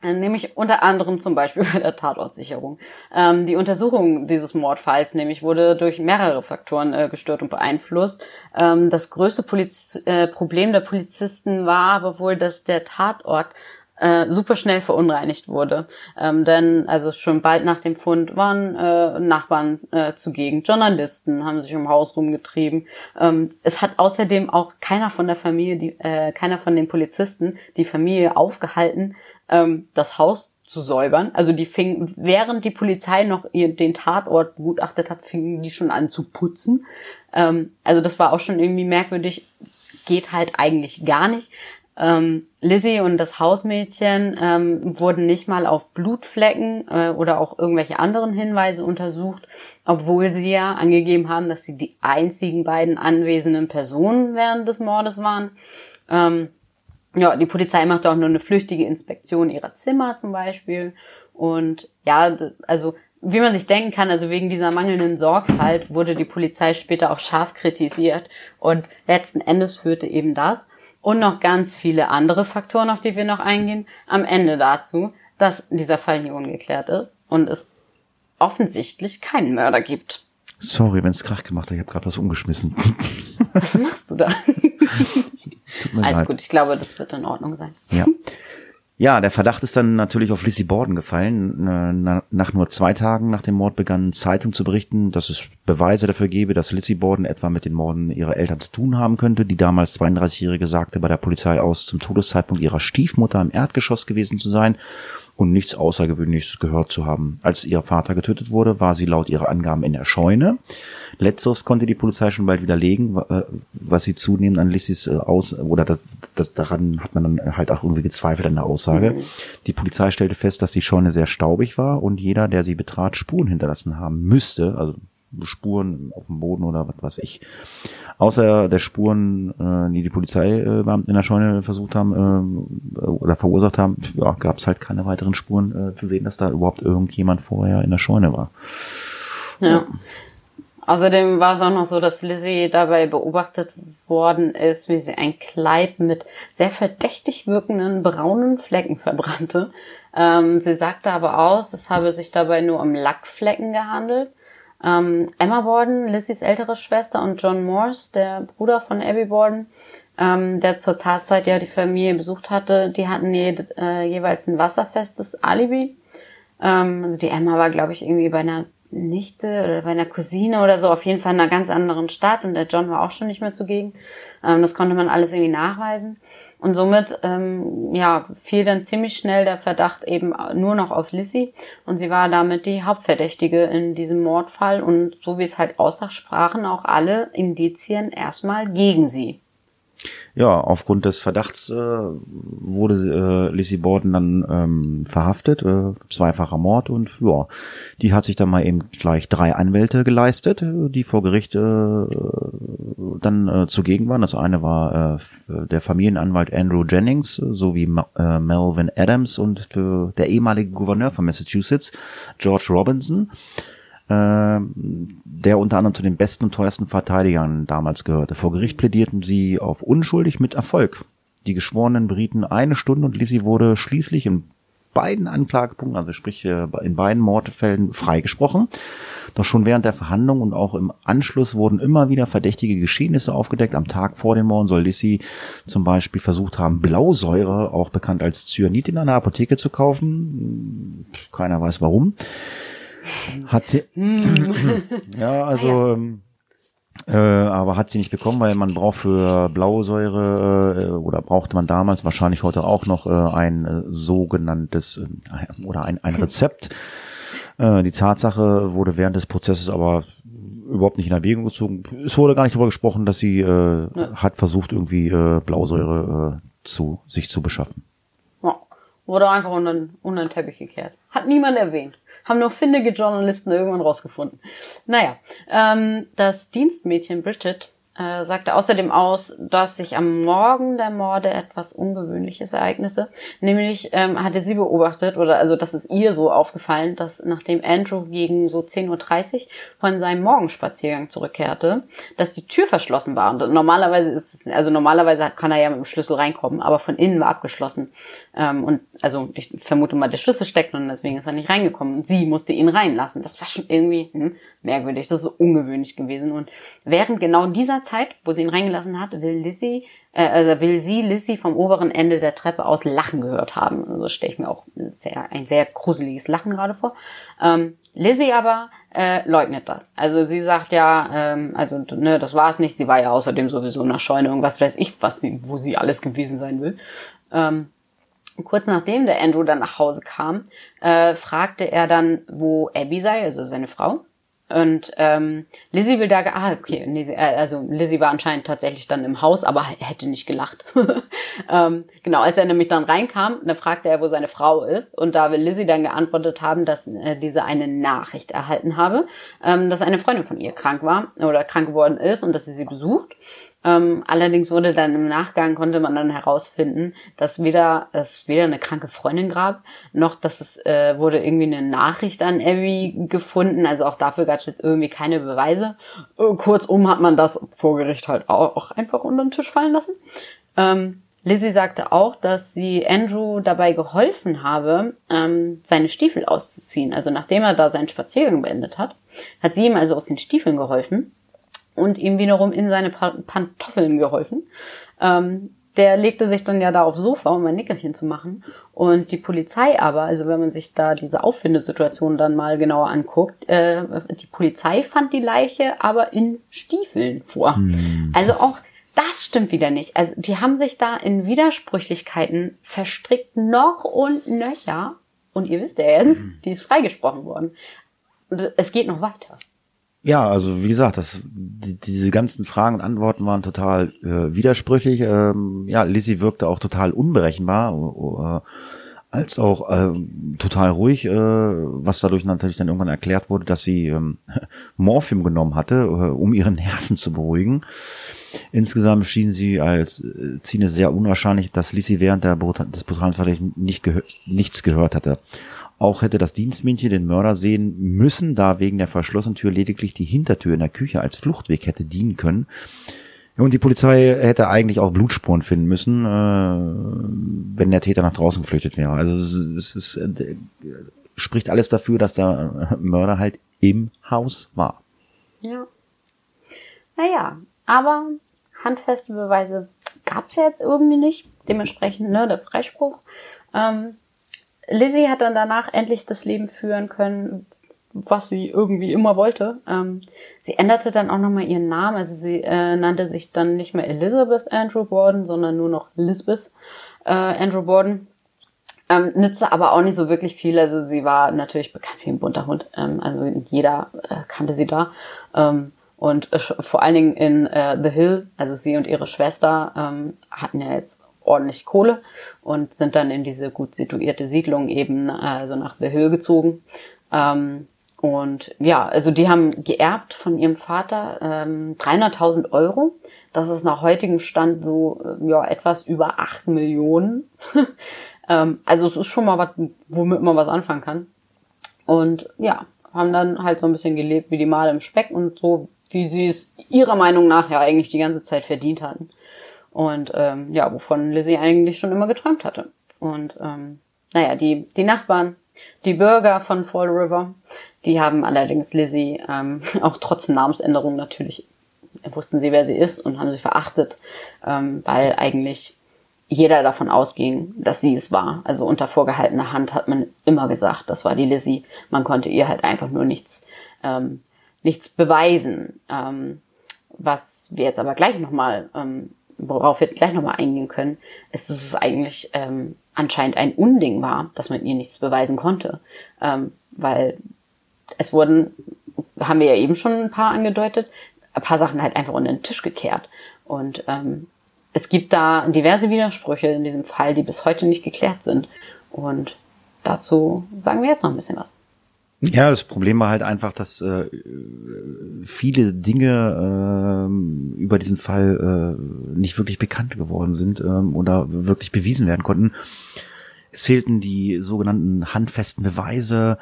Äh, nämlich unter anderem zum Beispiel bei der Tatortsicherung. Ähm, die Untersuchung dieses Mordfalls nämlich wurde durch mehrere Faktoren äh, gestört und beeinflusst. Ähm, das größte Poliz äh, Problem der Polizisten war aber wohl, dass der Tatort äh, super schnell verunreinigt wurde. Ähm, denn also schon bald nach dem Fund waren äh, Nachbarn äh, zugegen, Journalisten haben sich im Haus rumgetrieben. Ähm, es hat außerdem auch keiner von der Familie, die, äh, keiner von den Polizisten die Familie aufgehalten, ähm, das Haus zu säubern. Also die fingen, während die Polizei noch ihr, den Tatort begutachtet hat, fingen die schon an zu putzen. Ähm, also das war auch schon irgendwie merkwürdig. Geht halt eigentlich gar nicht. Ähm, Lizzie und das Hausmädchen ähm, wurden nicht mal auf Blutflecken äh, oder auch irgendwelche anderen Hinweise untersucht, obwohl sie ja angegeben haben, dass sie die einzigen beiden anwesenden Personen während des Mordes waren. Ähm, ja, die Polizei machte auch nur eine flüchtige Inspektion ihrer Zimmer zum Beispiel. Und ja, also wie man sich denken kann, also wegen dieser mangelnden Sorgfalt wurde die Polizei später auch scharf kritisiert. Und letzten Endes führte eben das und noch ganz viele andere Faktoren, auf die wir noch eingehen, am Ende dazu, dass dieser Fall hier ungeklärt ist und es offensichtlich keinen Mörder gibt. Sorry, wenn es Krach gemacht hat, ich habe gerade was umgeschmissen. Was machst du da? Alles leid. gut, ich glaube, das wird in Ordnung sein. Ja. Ja, der Verdacht ist dann natürlich auf Lizzie Borden gefallen. Nach nur zwei Tagen nach dem Mord begann Zeitung zu berichten, dass es Beweise dafür gebe, dass Lizzie Borden etwa mit den Morden ihrer Eltern zu tun haben könnte. Die damals 32-Jährige sagte bei der Polizei aus, zum Todeszeitpunkt ihrer Stiefmutter im Erdgeschoss gewesen zu sein und nichts Außergewöhnliches gehört zu haben. Als ihr Vater getötet wurde, war sie laut ihrer Angaben in der Scheune. Letzteres konnte die Polizei schon bald widerlegen, äh, was sie zunehmend an Lissys äh, aus oder das, das, daran hat man dann halt auch irgendwie gezweifelt an der Aussage. Mhm. Die Polizei stellte fest, dass die Scheune sehr staubig war und jeder, der sie betrat, Spuren hinterlassen haben müsste, also Spuren auf dem Boden oder was weiß ich. Außer der Spuren, äh, die die Polizeibeamten in der Scheune versucht haben äh, oder verursacht haben, ja, gab es halt keine weiteren Spuren äh, zu sehen, dass da überhaupt irgendjemand vorher in der Scheune war. Ja. ja. Außerdem war es auch noch so, dass Lizzie dabei beobachtet worden ist, wie sie ein Kleid mit sehr verdächtig wirkenden braunen Flecken verbrannte. Ähm, sie sagte aber aus, es habe sich dabei nur um Lackflecken gehandelt. Ähm, Emma Borden, Lizzies ältere Schwester und John Morse, der Bruder von Abby Borden, ähm, der zur Tatzeit ja die Familie besucht hatte, die hatten je, äh, jeweils ein wasserfestes Alibi. Ähm, also die Emma war, glaube ich, irgendwie bei einer Nichte oder bei einer Cousine oder so, auf jeden Fall in einer ganz anderen Stadt und der John war auch schon nicht mehr zugegen. Ähm, das konnte man alles irgendwie nachweisen. Und somit ähm, ja, fiel dann ziemlich schnell der Verdacht eben nur noch auf Lissy und sie war damit die Hauptverdächtige in diesem Mordfall. Und so wie es halt aussah, sprachen auch alle Indizien erstmal gegen sie. Ja, aufgrund des Verdachts äh, wurde äh, Lizzie Borden dann ähm, verhaftet, äh, zweifacher Mord. Und ja, die hat sich dann mal eben gleich drei Anwälte geleistet, äh, die vor Gericht äh, dann äh, zugegen waren. Das eine war äh, der Familienanwalt Andrew Jennings sowie äh, Melvin Adams und äh, der ehemalige Gouverneur von Massachusetts, George Robinson äh, der unter anderem zu den besten und teuersten Verteidigern damals gehörte. Vor Gericht plädierten sie auf unschuldig mit Erfolg. Die Geschworenen berieten eine Stunde und Lizzie wurde schließlich in beiden Anklagepunkten, also sprich äh, in beiden Mordfällen, freigesprochen. Doch schon während der Verhandlung und auch im Anschluss wurden immer wieder verdächtige Geschehnisse aufgedeckt. Am Tag vor dem Morden soll Lissy zum Beispiel versucht haben, Blausäure, auch bekannt als Cyanid, in einer Apotheke zu kaufen. Keiner weiß warum. Hat sie. Hm. ja, also. Ah, ja. Äh, aber hat sie nicht bekommen, weil man braucht für Blausäure äh, oder brauchte man damals wahrscheinlich heute auch noch äh, ein äh, sogenanntes äh, oder ein, ein Rezept. Äh, die Tatsache wurde während des Prozesses aber überhaupt nicht in Erwägung gezogen. Es wurde gar nicht darüber gesprochen, dass sie äh, ja. hat versucht, irgendwie äh, Blausäure äh, zu sich zu beschaffen. Ja, wurde einfach unter, unter den Teppich gekehrt. Hat niemand erwähnt haben nur findige Journalisten irgendwann rausgefunden. Naja, ähm, das Dienstmädchen Bridget äh, sagte außerdem aus, dass sich am Morgen der Morde etwas Ungewöhnliches ereignete. Nämlich ähm, hatte sie beobachtet, oder also das ist ihr so aufgefallen, dass nachdem Andrew gegen so 10.30 Uhr von seinem Morgenspaziergang zurückkehrte, dass die Tür verschlossen war. Und normalerweise ist es, also normalerweise kann er ja mit dem Schlüssel reinkommen, aber von innen war abgeschlossen. Ähm, und also ich vermute mal, der Schlüssel steckt und deswegen ist er nicht reingekommen. Und sie musste ihn reinlassen. Das war schon irgendwie hm, merkwürdig. Das ist ungewöhnlich gewesen. Und während genau dieser Zeit, wo sie ihn reingelassen hat, will Lizzie, äh, also will sie Lizzie vom oberen Ende der Treppe aus Lachen gehört haben. Also stelle ich mir auch sehr, ein sehr gruseliges Lachen gerade vor. Ähm, Lizzie aber äh, leugnet das. Also sie sagt ja, ähm, also ne, das war es nicht. Sie war ja außerdem sowieso in der Scheune und was weiß ich, was sie, wo sie alles gewesen sein will. Ähm, kurz nachdem der Andrew dann nach Hause kam, äh, fragte er dann, wo Abby sei, also seine Frau. Und ähm, Lizzie will da, ah, okay, Lizzie, äh, also Lizzie war anscheinend tatsächlich dann im Haus, aber hätte nicht gelacht. ähm, genau, als er nämlich dann reinkam, dann fragte er, wo seine Frau ist. Und da will Lizzie dann geantwortet haben, dass äh, diese eine Nachricht erhalten habe, ähm, dass eine Freundin von ihr krank war oder krank geworden ist und dass sie sie besucht. Ähm, allerdings wurde dann im Nachgang konnte man dann herausfinden, dass weder es weder eine kranke Freundin gab, noch dass es äh, wurde irgendwie eine Nachricht an Abby gefunden. Also auch dafür gab es jetzt irgendwie keine Beweise. Äh, kurzum hat man das vor Gericht halt auch, auch einfach unter den Tisch fallen lassen. Ähm, Lizzie sagte auch, dass sie Andrew dabei geholfen habe, ähm, seine Stiefel auszuziehen. Also nachdem er da seinen Spaziergang beendet hat, hat sie ihm also aus den Stiefeln geholfen und ihm wiederum in seine Pantoffeln geholfen. Ähm, der legte sich dann ja da aufs Sofa, um ein Nickerchen zu machen. Und die Polizei aber, also wenn man sich da diese Auffindesituation dann mal genauer anguckt, äh, die Polizei fand die Leiche aber in Stiefeln vor. Hm. Also auch das stimmt wieder nicht. Also die haben sich da in Widersprüchlichkeiten verstrickt noch und nöcher. Und ihr wisst ja jetzt, hm. die ist freigesprochen worden. Und es geht noch weiter. Ja, also wie gesagt, das, die, diese ganzen Fragen und Antworten waren total äh, widersprüchlich. Ähm, ja, Lizzie wirkte auch total unberechenbar, äh, als auch äh, total ruhig, äh, was dadurch natürlich dann irgendwann erklärt wurde, dass sie ähm, Morphium genommen hatte, äh, um ihre Nerven zu beruhigen. Insgesamt schien sie als äh, Zine sehr unwahrscheinlich, dass Lizzie während der Brut des brutalen nicht gehör nichts gehört hatte. Auch hätte das Dienstmädchen den Mörder sehen müssen, da wegen der verschlossenen Tür lediglich die Hintertür in der Küche als Fluchtweg hätte dienen können. Und die Polizei hätte eigentlich auch Blutspuren finden müssen, äh, wenn der Täter nach draußen geflüchtet wäre. Also es, es, es äh, spricht alles dafür, dass der Mörder halt im Haus war. Ja. Naja, aber handfeste Beweise gab es ja jetzt irgendwie nicht. Dementsprechend, ne, der Freispruch. Ähm, Lizzie hat dann danach endlich das Leben führen können, was sie irgendwie immer wollte. Ähm, sie änderte dann auch nochmal ihren Namen, also sie äh, nannte sich dann nicht mehr Elizabeth Andrew Borden, sondern nur noch Lisbeth äh, Andrew Borden. Ähm, nützte aber auch nicht so wirklich viel. Also sie war natürlich bekannt wie ein bunter Hund. Ähm, also jeder äh, kannte sie da. Ähm, Und äh, vor allen Dingen in äh, The Hill, also sie und ihre Schwester ähm, hatten ja jetzt ordentlich Kohle und sind dann in diese gut situierte Siedlung eben also nach The Hill gezogen. Ähm, und ja, also die haben geerbt von ihrem Vater ähm, 300.000 Euro. Das ist nach heutigem Stand so äh, ja etwas über 8 Millionen. ähm, also es ist schon mal was, womit man was anfangen kann. Und ja, haben dann halt so ein bisschen gelebt wie die Male im Speck und so, wie sie es ihrer Meinung nach ja eigentlich die ganze Zeit verdient hatten. Und ähm, ja, wovon Lizzie eigentlich schon immer geträumt hatte. Und ähm, naja, die, die Nachbarn, die Bürger von Fall River, die haben allerdings Lizzie ähm, auch trotz Namensänderung natürlich wussten sie, wer sie ist und haben sie verachtet, ähm, weil eigentlich jeder davon ausging, dass sie es war. Also unter vorgehaltener Hand hat man immer gesagt, das war die Lizzie. Man konnte ihr halt einfach nur nichts, ähm, nichts beweisen. Ähm, was wir jetzt aber gleich nochmal, ähm, worauf wir gleich nochmal eingehen können, ist, dass es eigentlich ähm, anscheinend ein Unding war, dass man ihr nichts beweisen konnte. Ähm, weil es wurden, haben wir ja eben schon ein paar angedeutet, ein paar Sachen halt einfach unter den Tisch gekehrt. Und ähm, es gibt da diverse Widersprüche in diesem Fall, die bis heute nicht geklärt sind. Und dazu sagen wir jetzt noch ein bisschen was. Ja, das Problem war halt einfach, dass äh, viele Dinge äh, über diesen Fall äh, nicht wirklich bekannt geworden sind äh, oder wirklich bewiesen werden konnten. Es fehlten die sogenannten handfesten Beweise.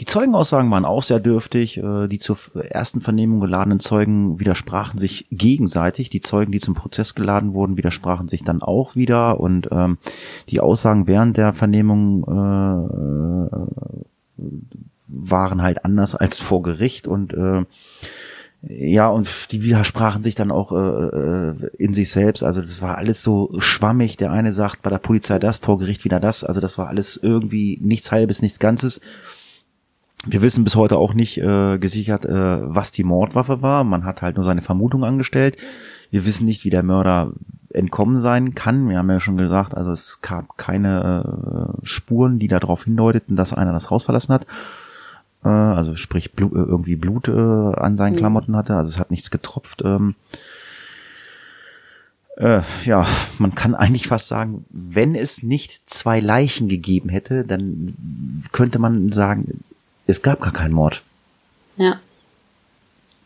Die Zeugenaussagen waren auch sehr dürftig. Äh, die zur ersten Vernehmung geladenen Zeugen widersprachen sich gegenseitig. Die Zeugen, die zum Prozess geladen wurden, widersprachen sich dann auch wieder. Und ähm, die Aussagen während der Vernehmung äh, waren halt anders als vor Gericht und äh, ja, und die widersprachen sich dann auch äh, äh, in sich selbst. Also das war alles so schwammig. Der eine sagt bei der Polizei das, vor Gericht wieder das. Also das war alles irgendwie nichts Halbes, nichts Ganzes. Wir wissen bis heute auch nicht äh, gesichert, äh, was die Mordwaffe war. Man hat halt nur seine Vermutung angestellt. Wir wissen nicht, wie der Mörder entkommen sein kann. Wir haben ja schon gesagt, also es gab keine äh, Spuren, die darauf hindeuteten, dass einer das Haus verlassen hat. Äh, also sprich Blut, äh, irgendwie Blut äh, an seinen mhm. Klamotten hatte. Also es hat nichts getropft. Ähm, äh, ja, man kann eigentlich fast sagen, wenn es nicht zwei Leichen gegeben hätte, dann könnte man sagen, es gab gar keinen Mord. Ja.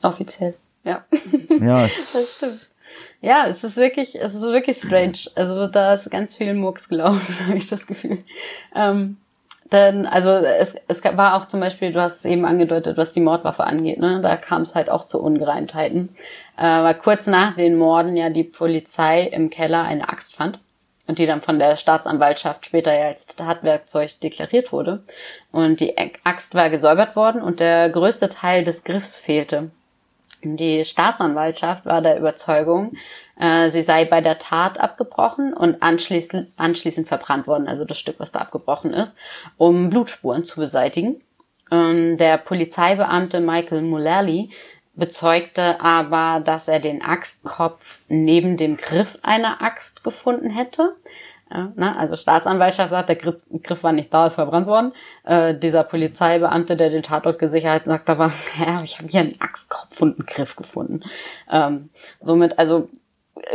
Offiziell. Ja. Ja, es das stimmt. Ja, es ist wirklich, es ist wirklich strange. Also da ist ganz viel Murks gelaufen, habe ich das Gefühl. Ähm, denn, also es, es war auch zum Beispiel, du hast es eben angedeutet, was die Mordwaffe angeht, ne? Da kam es halt auch zu Ungereimtheiten. Äh, weil kurz nach den Morden ja die Polizei im Keller eine Axt fand und die dann von der Staatsanwaltschaft später ja als Tatwerkzeug deklariert wurde. Und die Axt war gesäubert worden und der größte Teil des Griffs fehlte. Die Staatsanwaltschaft war der Überzeugung, sie sei bei der Tat abgebrochen und anschließend, anschließend verbrannt worden, also das Stück, was da abgebrochen ist, um Blutspuren zu beseitigen. Und der Polizeibeamte Michael Mullally bezeugte aber, dass er den Axtkopf neben dem Griff einer Axt gefunden hätte. Ne? Also Staatsanwaltschaft sagt, der Griff, Griff war nicht da, ist verbrannt worden. Äh, dieser Polizeibeamte, der den Tatort gesichert hat, sagt aber, ja, ich habe hier einen Axtkopf und einen Griff gefunden. Ähm, somit, also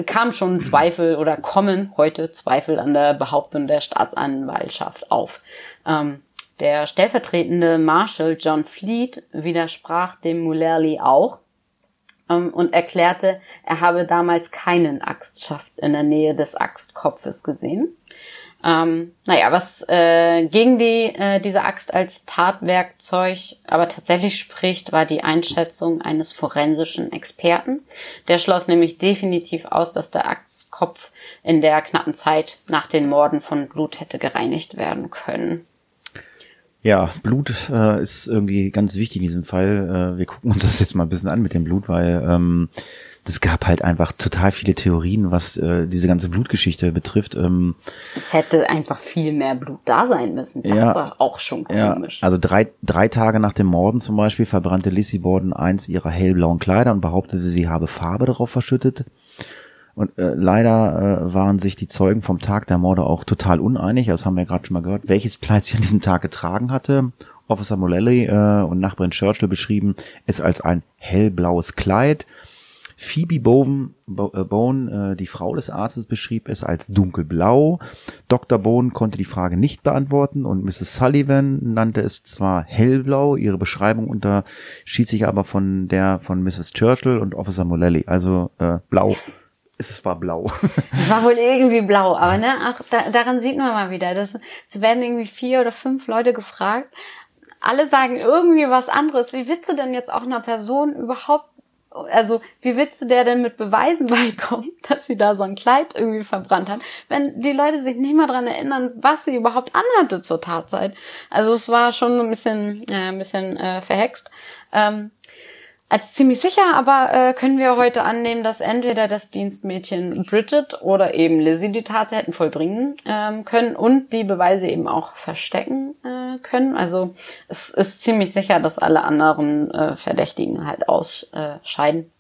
kam schon Zweifel oder kommen heute Zweifel an der Behauptung der Staatsanwaltschaft auf. Ähm, der stellvertretende Marshal John Fleet widersprach dem Mulerli auch ähm, und erklärte, er habe damals keinen Axtschaft in der Nähe des Axtkopfes gesehen. Ähm, naja, was äh, gegen die, äh, diese Axt als Tatwerkzeug aber tatsächlich spricht, war die Einschätzung eines forensischen Experten. Der schloss nämlich definitiv aus, dass der Axtkopf in der knappen Zeit nach den Morden von Blut hätte gereinigt werden können. Ja, Blut äh, ist irgendwie ganz wichtig in diesem Fall. Äh, wir gucken uns das jetzt mal ein bisschen an mit dem Blut, weil ähm, das gab halt einfach total viele Theorien, was äh, diese ganze Blutgeschichte betrifft. Ähm, es hätte einfach viel mehr Blut da sein müssen. Das ja, war auch schon komisch. Ja, also drei, drei Tage nach dem Morden zum Beispiel verbrannte Lissy Borden eins ihrer hellblauen Kleider und behauptete, sie habe Farbe darauf verschüttet. Und äh, leider äh, waren sich die Zeugen vom Tag der Morde auch total uneinig. Das haben wir gerade schon mal gehört, welches Kleid sie an diesem Tag getragen hatte Officer Mullally äh, und Nachbarin Churchill beschrieben es als ein hellblaues Kleid. Phoebe Bowen, Bo äh, äh, die Frau des Arztes, beschrieb es als dunkelblau. Dr. Bone konnte die Frage nicht beantworten und Mrs. Sullivan nannte es zwar hellblau, ihre Beschreibung unterschied sich aber von der von Mrs. Churchill und Officer Mullally, also äh, blau. Es war blau. Es war wohl irgendwie blau, aber ne, auch da, daran sieht man mal wieder, dass es werden irgendwie vier oder fünf Leute gefragt. Alle sagen irgendwie was anderes. Wie willst du denn jetzt auch einer Person überhaupt also wie willst du der denn mit Beweisen beikommen, dass sie da so ein Kleid irgendwie verbrannt hat, wenn die Leute sich nicht mal dran erinnern, was sie überhaupt anhatte zur Tatzeit. Also es war schon ein bisschen, äh, ein bisschen äh, verhext. Ähm, als ziemlich sicher aber äh, können wir heute annehmen, dass entweder das Dienstmädchen Bridget oder eben Lizzie die Tat hätten vollbringen ähm, können und die Beweise eben auch verstecken äh, können. Also es ist ziemlich sicher, dass alle anderen äh, Verdächtigen halt ausscheiden.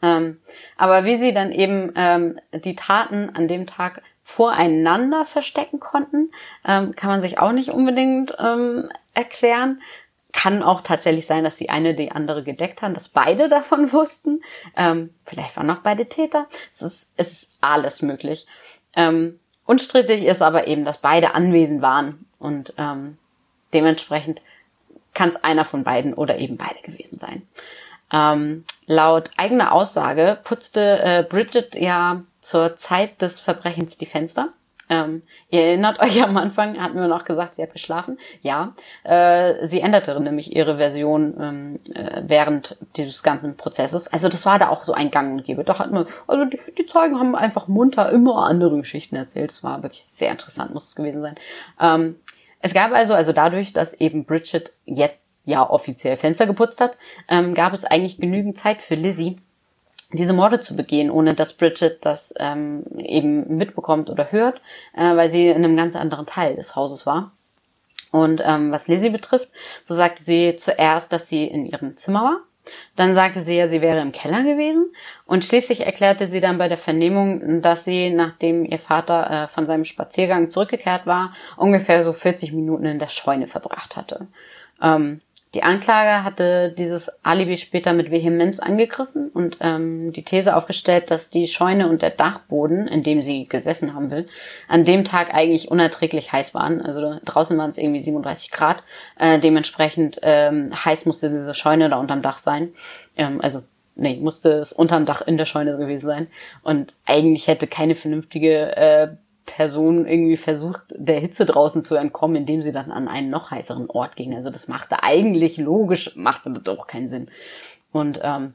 Ähm, aber wie sie dann eben ähm, die Taten an dem Tag voreinander verstecken konnten, ähm, kann man sich auch nicht unbedingt ähm, erklären kann auch tatsächlich sein, dass die eine die andere gedeckt haben, dass beide davon wussten. Ähm, vielleicht waren noch beide Täter. Es ist, es ist alles möglich. Ähm, unstrittig ist aber eben, dass beide anwesend waren und ähm, dementsprechend kann es einer von beiden oder eben beide gewesen sein. Ähm, laut eigener Aussage putzte äh, Bridget ja zur Zeit des Verbrechens die Fenster ähm, ihr erinnert euch am Anfang, hatten wir noch gesagt, sie hat geschlafen. Ja, äh, sie änderte nämlich ihre Version ähm, äh, während dieses ganzen Prozesses. Also das war da auch so ein Gang und Gebe. Doch hat man, also die, die Zeugen haben einfach munter immer andere Geschichten erzählt. Es war wirklich sehr interessant, muss es gewesen sein. Ähm, es gab also, also dadurch, dass eben Bridget jetzt ja offiziell Fenster geputzt hat, ähm, gab es eigentlich genügend Zeit für Lizzie, diese Morde zu begehen, ohne dass Bridget das ähm, eben mitbekommt oder hört, äh, weil sie in einem ganz anderen Teil des Hauses war. Und ähm, was Lizzie betrifft, so sagte sie zuerst, dass sie in ihrem Zimmer war. Dann sagte sie ja, sie wäre im Keller gewesen. Und schließlich erklärte sie dann bei der Vernehmung, dass sie, nachdem ihr Vater äh, von seinem Spaziergang zurückgekehrt war, ungefähr so 40 Minuten in der Scheune verbracht hatte. Ähm, die Anklage hatte dieses Alibi später mit Vehemenz angegriffen und ähm, die These aufgestellt, dass die Scheune und der Dachboden, in dem sie gesessen haben will, an dem Tag eigentlich unerträglich heiß waren. Also draußen waren es irgendwie 37 Grad. Äh, dementsprechend ähm, heiß musste diese Scheune da unterm Dach sein. Ähm, also nee, musste es unterm Dach in der Scheune gewesen sein. Und eigentlich hätte keine vernünftige äh, Person irgendwie versucht, der Hitze draußen zu entkommen, indem sie dann an einen noch heißeren Ort ging. Also das machte eigentlich logisch, machte doch keinen Sinn. Und ähm,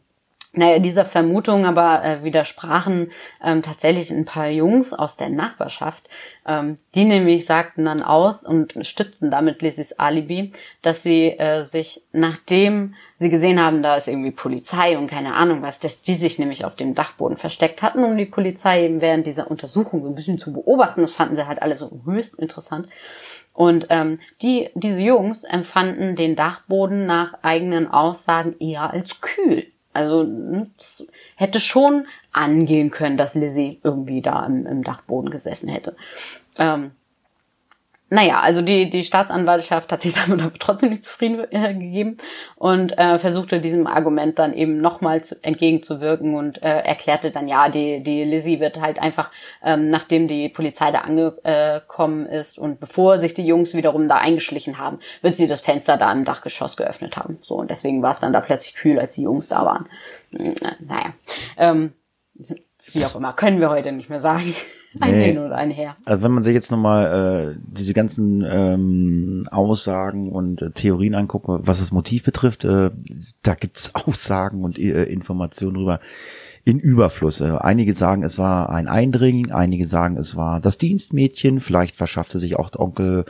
naja, dieser Vermutung aber äh, widersprachen ähm, tatsächlich ein paar Jungs aus der Nachbarschaft, ähm, die nämlich sagten dann aus und stützten damit Lizzies Alibi, dass sie äh, sich nachdem sie gesehen haben, da ist irgendwie Polizei und keine Ahnung was, dass die sich nämlich auf dem Dachboden versteckt hatten, um die Polizei eben während dieser Untersuchung so ein bisschen zu beobachten. Das fanden sie halt alle so höchst interessant. Und ähm, die, diese Jungs empfanden den Dachboden nach eigenen Aussagen eher als kühl. Also hätte schon angehen können, dass Lizzie irgendwie da im, im Dachboden gesessen hätte. Ähm, naja, also die, die Staatsanwaltschaft hat sich damit aber trotzdem nicht zufrieden äh, gegeben und äh, versuchte diesem Argument dann eben nochmal entgegenzuwirken und äh, erklärte dann, ja, die, die Lizzie wird halt einfach, ähm, nachdem die Polizei da angekommen ist und bevor sich die Jungs wiederum da eingeschlichen haben, wird sie das Fenster da im Dachgeschoss geöffnet haben. So, und deswegen war es dann da plötzlich kühl, als die Jungs da waren. Hm, naja. Ähm, wie auch immer, können wir heute nicht mehr sagen. Ein nee. Hin oder ein Her. Also wenn man sich jetzt nochmal äh, diese ganzen ähm, Aussagen und äh, Theorien anguckt, was das Motiv betrifft, äh, da gibt's Aussagen und äh, Informationen drüber in Überfluss. Äh, einige sagen, es war ein Eindringling, einige sagen, es war das Dienstmädchen, vielleicht verschaffte sich auch Onkel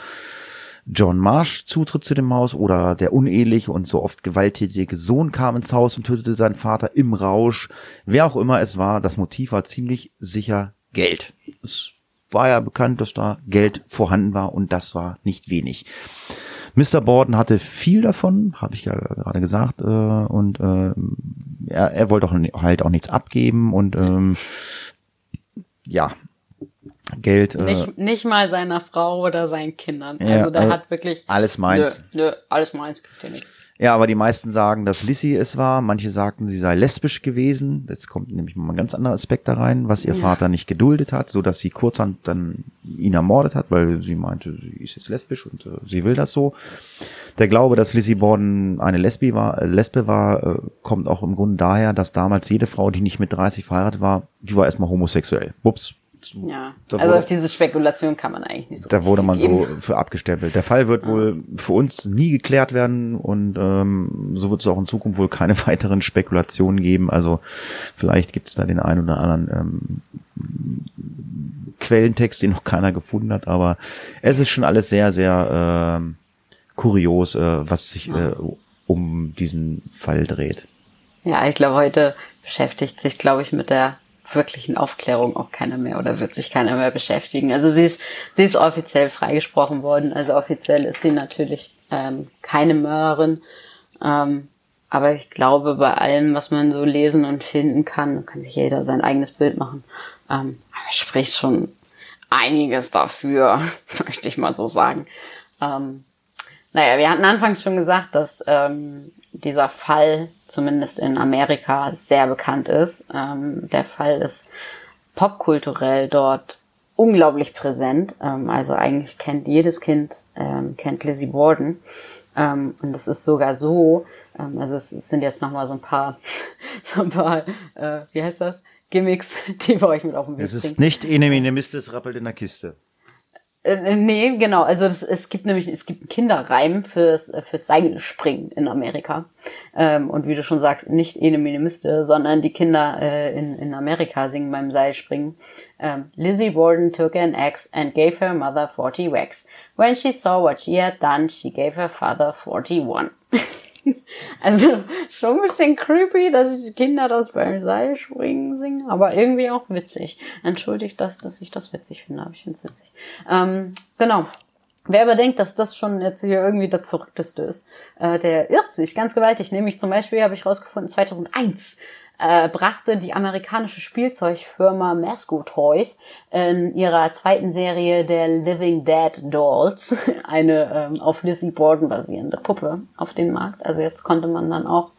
John Marsh Zutritt zu dem Haus oder der uneheliche und so oft gewalttätige Sohn kam ins Haus und tötete seinen Vater im Rausch. Wer auch immer es war, das Motiv war ziemlich sicher Geld. Es war ja bekannt, dass da Geld vorhanden war und das war nicht wenig. Mr. Borden hatte viel davon, habe ich ja gerade gesagt, äh, und äh, er, er wollte auch halt auch nichts abgeben und ähm, ja, Geld. Äh, Nicht, nicht mal seiner Frau oder seinen Kindern. Ja, also der also hat wirklich. alles meins. Nö, nö, alles meins, gibt dir nichts. Ja, aber die meisten sagen, dass Lissy es war. Manche sagten, sie sei lesbisch gewesen. Jetzt kommt nämlich mal ein ganz anderer Aspekt da rein, was ihr Ja. Vater nicht geduldet hat, so dass sie kurzhand dann ihn ermordet hat, weil sie meinte, sie ist jetzt lesbisch und äh, sie will das so. Der Glaube, dass Lizzie Borden eine Lesbi war, äh, Lesbe war, äh, kommt auch im Grunde daher, dass damals jede Frau, die nicht mit 30 verheiratet war, die war erstmal homosexuell. Ups. Ja. Da also wurde- auf diese Spekulation kann man eigentlich nicht so Da wurde man geben. so für abgestempelt. Der Fall wird wohl für uns nie geklärt werden und ähm, so wird es auch in Zukunft wohl keine weiteren Spekulationen geben. Also vielleicht gibt es da den einen oder anderen ähm, Quellentext, den noch keiner gefunden hat, aber es ist schon alles sehr, sehr ähm, kurios, äh, was sich äh, um diesen Fall dreht. Ja, ich glaube, heute beschäftigt sich, glaube ich, mit der wirklichen Aufklärung auch keiner mehr oder wird sich keiner mehr beschäftigen. Also sie ist, sie ist offiziell freigesprochen worden. Also offiziell ist sie natürlich ähm, keine Mörderin. Ähm, aber ich glaube, bei allem, was man so lesen und finden kann, kann sich jeder sein eigenes Bild machen. Ähm, spricht schon einiges dafür, möchte ich mal so sagen. Ähm, naja, wir hatten anfangs schon gesagt, dass ähm, dieser Fall zumindest in Amerika sehr bekannt ist. Ähm, der Fall ist popkulturell dort unglaublich präsent. Ähm, also eigentlich kennt jedes Kind, ähm, kennt Lizzie Borden. Ähm, und es ist sogar so, ähm, also es sind jetzt nochmal so ein paar, so ein paar, äh, wie heißt das? Gimmicks, die wir euch mit auf den Weg Es ist nicht Ene Miste, es rappelt in der Kiste. Äh, nee, genau. Also das, es gibt nämlich es gibt einen Kinderreim fürs fürs Seilspringen in Amerika. Ähm, und wie du schon sagst, nicht Ene Mene Miste, sondern die Kinder äh, in, in Amerika singen beim Seilspringen. Ähm, Lizzie Borden took an axe and gave her mother 40 whacks. When she saw what she had done, she gave her father 41. Also schon ein bisschen creepy, dass die Kinder das beim Seilspringen singen, aber irgendwie auch witzig. Entschuldigt das, dass ich das witzig finde, aber ich finde es witzig. Ähm, genau. Wer aber denkt, dass das schon jetzt hier irgendwie das Verrückteste ist, äh, der irrt sich ganz gewaltig. Nämlich zum Beispiel habe ich rausgefunden, 2001 äh, brachte die amerikanische Spielzeugfirma Masco Toys in ihrer zweiten Serie der Living Dead Dolls eine ähm, auf Lizzie Borden basierende Puppe auf den Markt. Also jetzt konnte man dann auch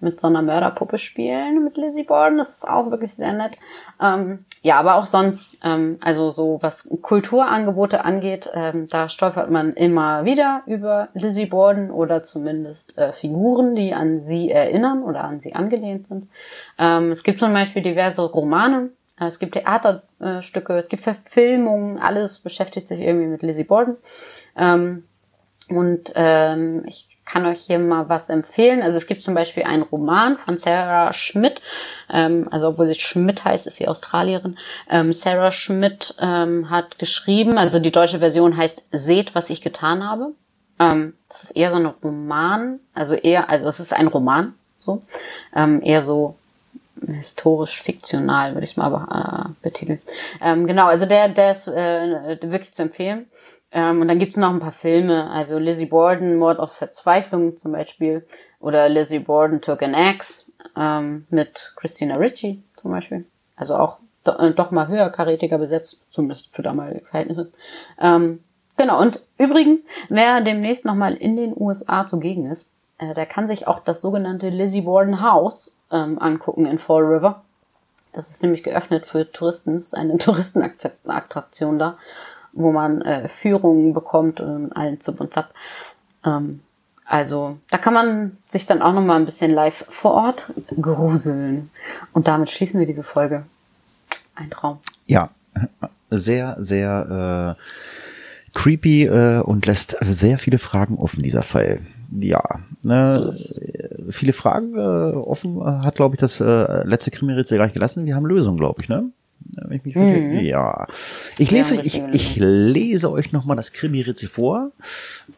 mit so einer Mörderpuppe spielen mit Lizzie Borden. Das ist auch wirklich sehr nett. Ähm, ja, aber auch sonst, ähm, also so was Kulturangebote angeht, ähm, da stolpert man immer wieder über Lizzie Borden oder zumindest äh, Figuren, die an sie erinnern oder an sie angelehnt sind. Ähm, es gibt zum Beispiel diverse Romane. äh, Es gibt Theaterstücke, es gibt Verfilmungen, alles beschäftigt sich irgendwie mit Lizzie Borden. Ähm, und ähm, ich kann euch hier mal was empfehlen. Also es gibt zum Beispiel einen Roman von Sarah Schmidt. Ähm, also obwohl sie Schmidt heißt, ist sie Australierin. Ähm, Sarah Schmidt ähm, hat geschrieben, also die deutsche Version heißt Seht, was ich getan habe. Ähm, das ist eher so ein Roman, also eher, also es ist ein Roman, so ähm, eher so historisch fiktional, würde ich mal äh, betiteln. Ähm, genau, also der, der ist äh, wirklich zu empfehlen. Ähm, und dann gibt's noch ein paar Filme, also Lizzie Borden, Mord aus Verzweiflung zum Beispiel, oder Lizzie Borden Took an Axe ähm, mit Christina Ricci zum Beispiel. Also auch do, äh, doch mal höherkarätiger besetzt, zumindest für damalige Verhältnisse. Ähm, genau, und übrigens, wer demnächst nochmal in den USA zugegen ist, äh, der kann sich auch das sogenannte Lizzie Borden House ähm, angucken in Fall River. Das ist nämlich geöffnet für Touristen, das ist eine Touristenattraktion da wo man äh, Führungen bekommt und allen Zip und Zap. Ähm, also da kann man sich dann auch noch mal ein bisschen live vor Ort gruseln. Und damit schließen wir diese Folge. Ein Traum. Ja, sehr, sehr äh, creepy äh, und lässt sehr viele Fragen offen, dieser Fall. Ja, ne, So es. viele Fragen äh, offen äh, hat, glaube ich, das äh, letzte Krimi-Rätsel gleich gelassen. Wir haben Lösungen, glaube ich, ne? Wenn ich mich richtig, Ja. Ich lese, haben euch, ich, ich lese euch nochmal das Krimi-Rätsel vor.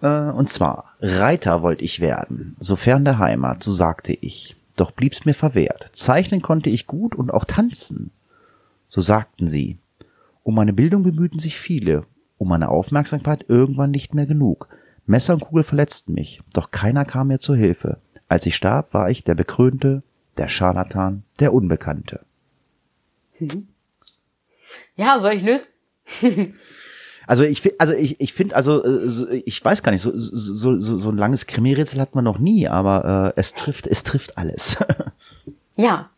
Äh, und zwar, Reiter wollte ich werden, sofern der Heimat, so sagte ich. Doch blieb's mir verwehrt. Zeichnen konnte ich gut und auch tanzen. So sagten sie. Um meine Bildung bemühten sich viele, um meine Aufmerksamkeit irgendwann nicht mehr genug. Messer und Kugel verletzten mich, doch keiner kam mir zur Hilfe. Als ich starb, war ich der Bekrönte, der Scharlatan, der Unbekannte. Ja, soll ich lösen? Also ich also ich ich finde also äh, ich weiß gar nicht so so so, so ein langes Krimi-Rätsel hat man noch nie, aber äh, es trifft es trifft alles. Ja.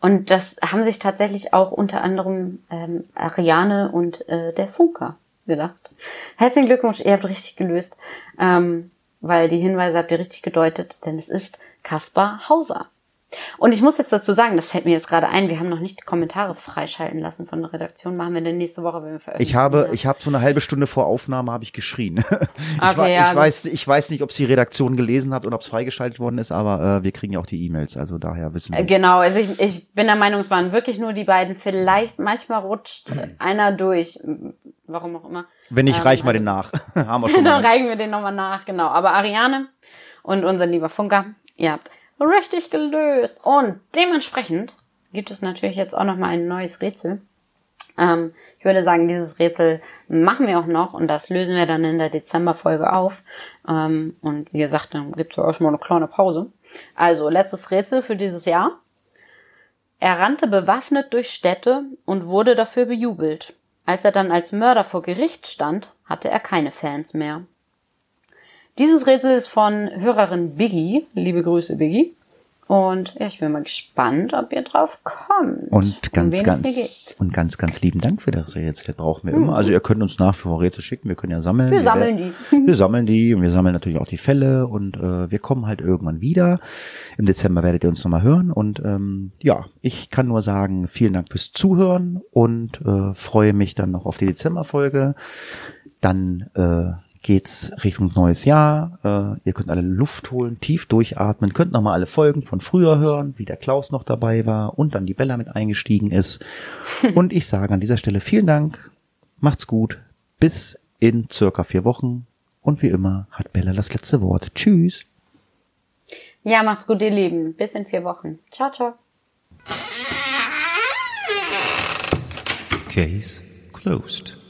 Und das haben sich tatsächlich auch unter anderem ähm, Ariane und äh, der Funker gedacht. Herzlichen Glückwunsch, ihr habt richtig gelöst, ähm, weil die Hinweise habt ihr richtig gedeutet, denn es ist Kaspar Hauser. Und ich muss jetzt dazu sagen, das fällt mir jetzt gerade ein, wir haben noch nicht die Kommentare freischalten lassen von der Redaktion, machen wir denn nächste Woche, wenn wir veröffentlichen. Ich habe Ja. ich habe so eine halbe Stunde vor Aufnahme habe ich geschrien. ich, Okay, wa- ja, ich weiß ich weiß nicht, ob es die Redaktion gelesen hat und ob es freigeschaltet worden ist, aber äh, wir kriegen ja auch die E-Mails, also daher wissen Äh, wir. Genau, also ich, ich bin der Meinung, es waren wirklich nur die beiden. Vielleicht, manchmal rutscht äh, einer durch. Warum auch immer. Wenn nicht ähm, reich mal also- den nach. Haben wir schon Dann reichen wir den nochmal nach, genau. Aber Ariane und unser lieber Funker, ihr habt richtig gelöst. Und dementsprechend gibt es natürlich jetzt auch nochmal ein neues Rätsel. Ähm, ich würde sagen, dieses Rätsel machen wir auch noch und das lösen wir dann in der Dezemberfolge auf. Ähm, und wie gesagt, dann gibt es ja erstmal eine kleine Pause. Also, letztes Rätsel für dieses Jahr. Er rannte bewaffnet durch Städte und wurde dafür bejubelt. Als er dann als Mörder vor Gericht stand, hatte er keine Fans mehr. Dieses Rätsel ist von Hörerin Biggie. Liebe Grüße, Biggie. Und ja, ich bin mal gespannt, ob ihr drauf kommt. Um Und ganz, hier ganz, und ganz, ganz lieben Dank für das Rätsel. Das brauchen wir immer. Also ihr könnt uns nach wie vor Rätsel schicken. Wir können ja sammeln. Wir sammeln wer- die. Wir sammeln die und wir sammeln natürlich auch die Fälle und äh, wir kommen halt irgendwann wieder. Im Dezember werdet ihr uns nochmal hören und ähm, ja, ich kann nur sagen, vielen Dank fürs Zuhören und äh, freue mich dann noch auf die Dezemberfolge. Dann äh, geht's Richtung neues Jahr. Äh, ihr könnt alle Luft holen, tief durchatmen, könnt nochmal alle Folgen von früher hören, wie der Klaus noch dabei war und dann die Bella mit eingestiegen ist. und ich sage an dieser Stelle vielen Dank, macht's gut, bis in circa vier Wochen. Und wie immer hat Bella das letzte Wort. Tschüss. Ja, macht's gut, ihr Lieben. Bis in vier Wochen. Ciao, ciao. Case closed.